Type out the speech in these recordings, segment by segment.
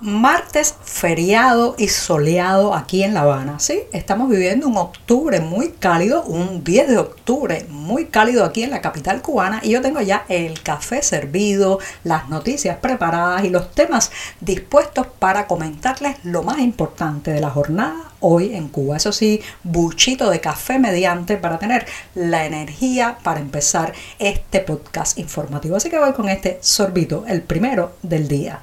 Martes feriado y soleado aquí en La Habana. Sí, estamos viviendo un octubre muy cálido, un 10 de octubre muy cálido aquí en la capital cubana y yo tengo ya el café servido, las noticias preparadas y los temas dispuestos para comentarles lo más importante de la jornada hoy en Cuba. Eso sí, buchito de café mediante para tener la energía para empezar este podcast informativo. Así que voy con este sorbito, el primero del día.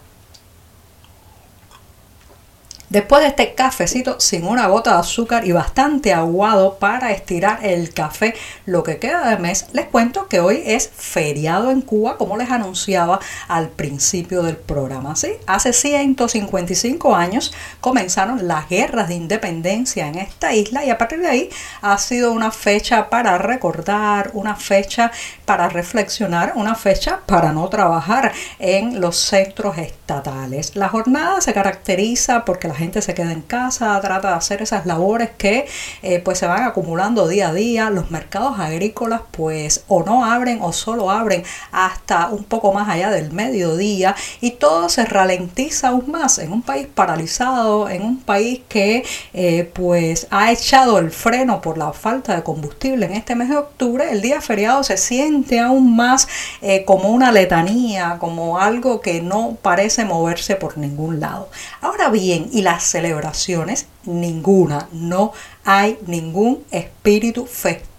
Después de este cafecito sin una gota de azúcar y bastante aguado para estirar el café lo que queda de mes, les cuento que hoy es feriado en Cuba, como les anunciaba al principio del programa. ¿sí? Hace 155 años comenzaron las guerras de independencia en esta isla y a partir de ahí ha sido una fecha para recordar, una fecha para reflexionar, una fecha para no trabajar en los centros estatales. La jornada se caracteriza porque la gente se queda en casa, trata de hacer esas labores que eh, pues se van acumulando día a día. Los mercados agrícolas pues o no abren o solo abren hasta un poco más allá del mediodía y todo se ralentiza aún más en un país paralizado, en un país que eh, pues ha echado el freno por la falta de combustible en este mes de octubre. El día feriado se siente aún más eh, como una letanía, como algo que no parece moverse por ningún lado. Ahora bien, y las celebraciones, ninguna, no hay ningún espíritu festivo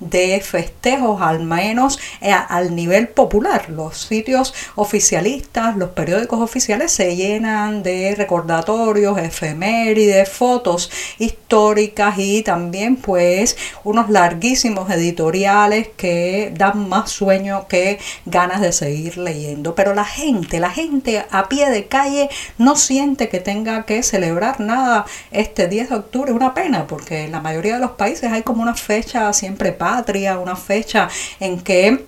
de festejos, al menos eh, al nivel popular. Los sitios oficialistas, los periódicos oficiales se llenan de recordatorios, efemérides, fotos históricas y también pues unos larguísimos editoriales que dan más sueño que ganas de seguir leyendo. Pero la gente, la gente a pie de calle no siente que tenga que celebrar nada este 10 de octubre. Una pena porque en la mayoría de los países hay como una fecha siempre patria, una fecha en que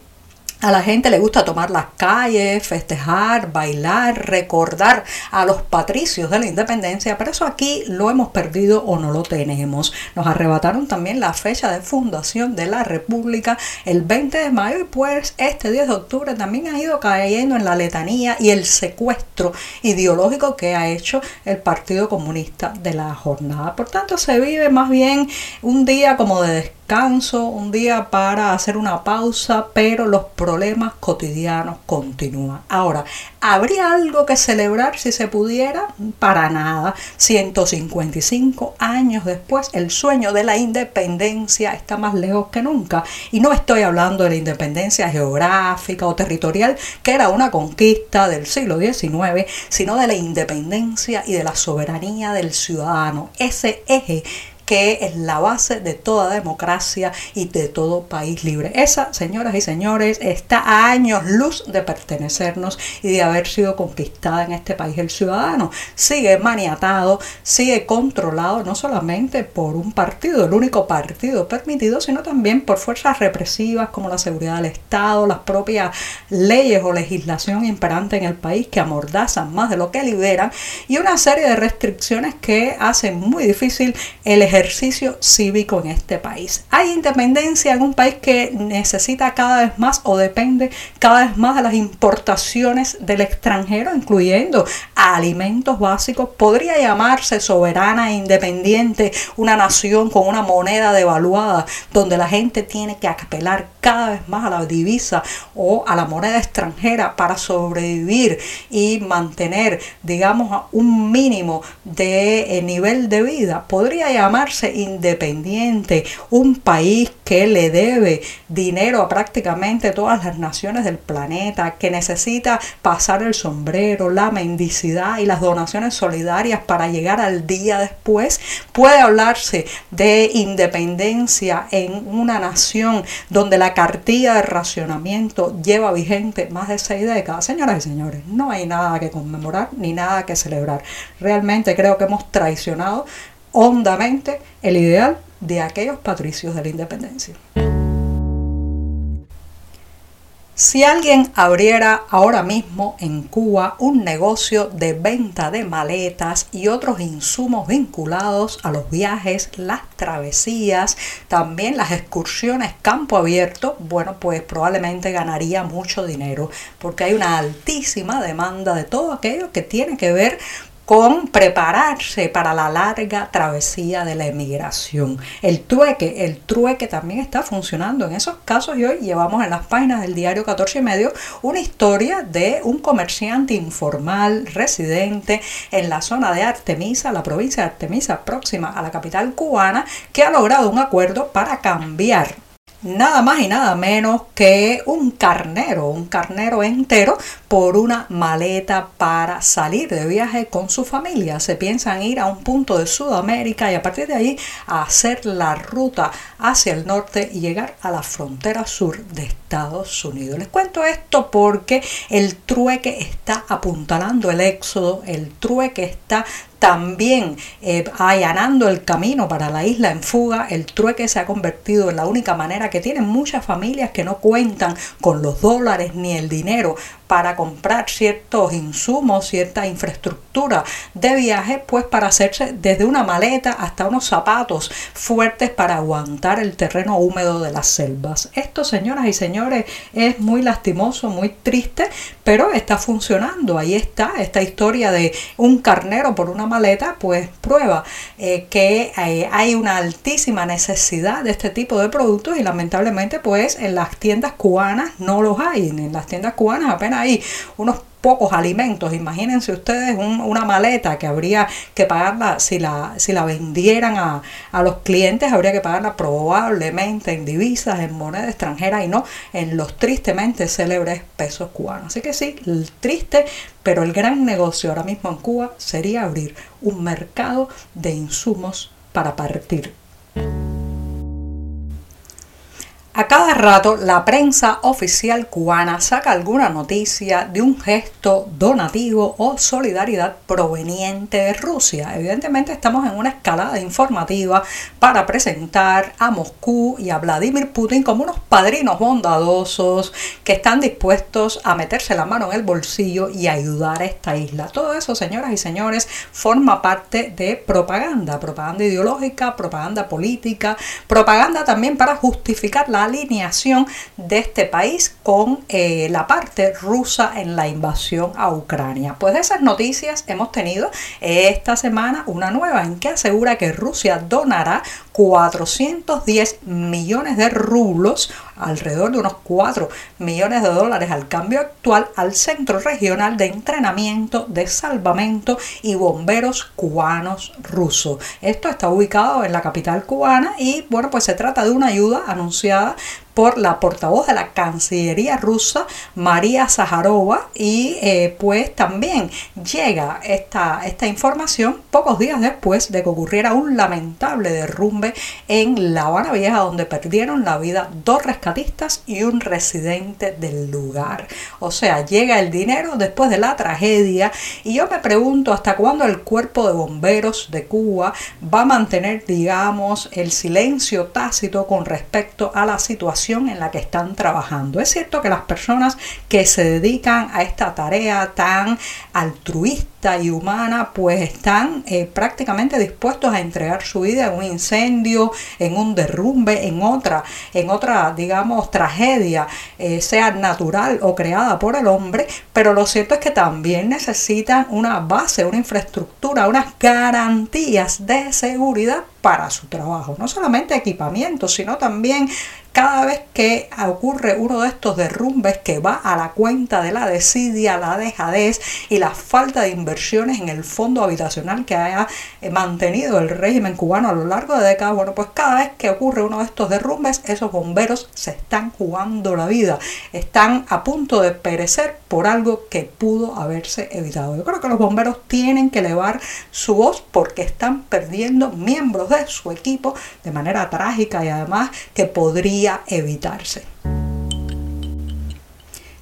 a la gente le gusta tomar las calles, festejar, bailar, recordar a los patricios de la independencia, pero eso aquí lo hemos perdido o no lo tenemos. Nos arrebataron también la fecha de fundación de la República el 20 de mayo y pues este 10 de octubre también ha ido cayendo en la letanía y el secuestro ideológico que ha hecho el Partido Comunista de la jornada. Por tanto, se vive más bien un día como de descanso un día para hacer una pausa, pero los problemas cotidianos continúan. Ahora, ¿habría algo que celebrar si se pudiera? Para nada. 155 años después, el sueño de la independencia está más lejos que nunca. Y no estoy hablando de la independencia geográfica o territorial, que era una conquista del siglo XIX, sino de la independencia y de la soberanía del ciudadano. Ese eje que es la base de toda democracia y de todo país libre. Esa, señoras y señores, está a años luz de pertenecernos y de haber sido conquistada en este país. El ciudadano sigue maniatado, sigue controlado no solamente por un partido, el único partido permitido, sino también por fuerzas represivas como la seguridad del Estado, las propias leyes o legislación imperante en el país que amordazan más de lo que liberan y una serie de restricciones que hacen muy difícil el ejercicio ejercicio cívico en este país. Hay independencia en un país que necesita cada vez más o depende cada vez más de las importaciones del extranjero, incluyendo alimentos básicos. Podría llamarse soberana e independiente una nación con una moneda devaluada donde la gente tiene que apelar cada vez más a la divisa o a la moneda extranjera para sobrevivir y mantener, digamos, un mínimo de eh, nivel de vida. Podría llamar independiente, un país que le debe dinero a prácticamente todas las naciones del planeta, que necesita pasar el sombrero, la mendicidad y las donaciones solidarias para llegar al día después, puede hablarse de independencia en una nación donde la cartilla de racionamiento lleva vigente más de seis décadas. Señoras y señores, no hay nada que conmemorar ni nada que celebrar. Realmente creo que hemos traicionado hondamente el ideal de aquellos patricios de la independencia. Si alguien abriera ahora mismo en Cuba un negocio de venta de maletas y otros insumos vinculados a los viajes, las travesías, también las excursiones campo abierto, bueno, pues probablemente ganaría mucho dinero porque hay una altísima demanda de todo aquello que tiene que ver con prepararse para la larga travesía de la emigración. El trueque, el trueque también está funcionando en esos casos y hoy llevamos en las páginas del diario 14 y medio una historia de un comerciante informal residente en la zona de Artemisa, la provincia de Artemisa próxima a la capital cubana, que ha logrado un acuerdo para cambiar nada más y nada menos que un carnero, un carnero entero por una maleta para salir de viaje con su familia. Se piensan ir a un punto de Sudamérica y a partir de ahí hacer la ruta hacia el norte y llegar a la frontera sur de Estados Unidos. Les cuento esto porque el trueque está apuntalando el éxodo, el trueque está también eh, allanando el camino para la isla en fuga, el trueque se ha convertido en la única manera que tienen muchas familias que no cuentan con los dólares ni el dinero para comprar ciertos insumos, cierta infraestructura de viaje, pues para hacerse desde una maleta hasta unos zapatos fuertes para aguantar el terreno húmedo de las selvas. Esto, señoras y señores, es muy lastimoso, muy triste, pero está funcionando. Ahí está esta historia de un carnero por una maleta, pues prueba eh, que eh, hay una altísima necesidad de este tipo de productos y lamentablemente pues en las tiendas cubanas no los hay. En las tiendas cubanas apenas hay unos pocos alimentos. Imagínense ustedes una maleta que habría que pagarla, si la, si la vendieran a, a, los clientes, habría que pagarla probablemente en divisas, en moneda extranjera y no en los tristemente célebres pesos cubanos. Así que sí, triste, pero el gran negocio ahora mismo en Cuba sería abrir un mercado de insumos para partir. A cada rato la prensa oficial cubana saca alguna noticia de un gesto donativo o solidaridad proveniente de Rusia. Evidentemente estamos en una escalada informativa para presentar a Moscú y a Vladimir Putin como unos padrinos bondadosos que están dispuestos a meterse la mano en el bolsillo y ayudar a esta isla. Todo eso, señoras y señores, forma parte de propaganda, propaganda ideológica, propaganda política, propaganda también para justificar la alineación de este país con eh, la parte rusa en la invasión a Ucrania. Pues de esas noticias hemos tenido esta semana una nueva en que asegura que Rusia donará 410 millones de rublos, alrededor de unos 4 millones de dólares al cambio actual, al Centro Regional de Entrenamiento de Salvamento y Bomberos Cubanos Rusos. Esto está ubicado en la capital cubana y bueno, pues se trata de una ayuda anunciada por la portavoz de la Cancillería rusa, María Zaharova, y eh, pues también llega esta, esta información pocos días después de que ocurriera un lamentable derrumbe en La Habana Vieja, donde perdieron la vida dos rescatistas y un residente del lugar. O sea, llega el dinero después de la tragedia y yo me pregunto hasta cuándo el cuerpo de bomberos de Cuba va a mantener, digamos, el silencio tácito con respecto a la situación en la que están trabajando. Es cierto que las personas que se dedican a esta tarea tan altruista y humana, pues están eh, prácticamente dispuestos a entregar su vida en un incendio, en un derrumbe, en otra, en otra, digamos, tragedia, eh, sea natural o creada por el hombre, pero lo cierto es que también necesitan una base, una infraestructura, unas garantías de seguridad para su trabajo. No solamente equipamiento, sino también cada vez que ocurre uno de estos derrumbes que va a la cuenta de la desidia, la dejadez y la falta de inversiones en el fondo habitacional que haya eh, mantenido el régimen cubano a lo largo de décadas, bueno, pues cada vez que ocurre uno de estos derrumbes, esos bomberos se están jugando la vida, están a punto de perecer por algo que pudo haberse evitado. Yo creo que los bomberos tienen que elevar su voz porque están perdiendo miembros de su equipo de manera trágica y además que podría evitarse.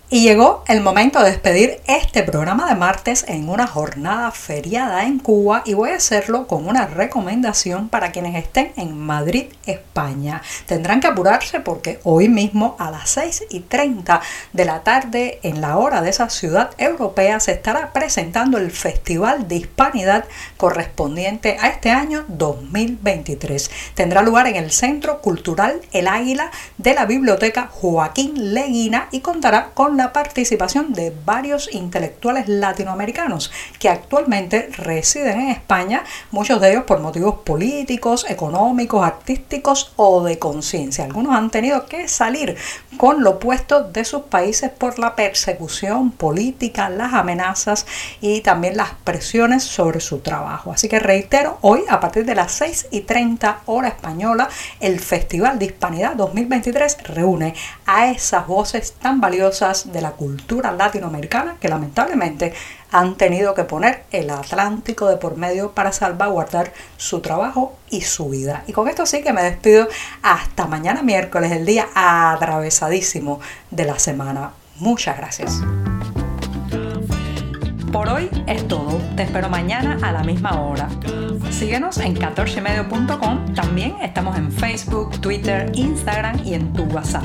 Y llegó el momento de despedir este programa de martes en una jornada feriada en Cuba y voy a hacerlo con una recomendación para quienes estén en Madrid, España. Tendrán que apurarse porque hoy mismo a las 6 y 30 de la tarde en la hora de esa ciudad europea se estará presentando el Festival de Hispanidad correspondiente a este año 2023. Tendrá lugar en el Centro Cultural El Águila de la Biblioteca Joaquín Leguina y contará con la participación de varios intelectuales latinoamericanos que actualmente residen en España, muchos de ellos por motivos políticos, económicos, artísticos o de conciencia. Algunos han tenido que salir con lo opuesto de sus países por la persecución política, las amenazas y también las presiones sobre su trabajo. Así que reitero, hoy a partir de las 6 y 30 hora española, el Festival de Hispanidad 2023 reúne a esas voces tan valiosas de la cultura latinoamericana que lamentablemente han tenido que poner el Atlántico de por medio para salvaguardar su trabajo y su vida. Y con esto sí que me despido hasta mañana miércoles, el día atravesadísimo de la semana. Muchas gracias. Por hoy es todo. Te espero mañana a la misma hora. Síguenos en 14medio.com. También estamos en Facebook, Twitter, Instagram y en tu WhatsApp.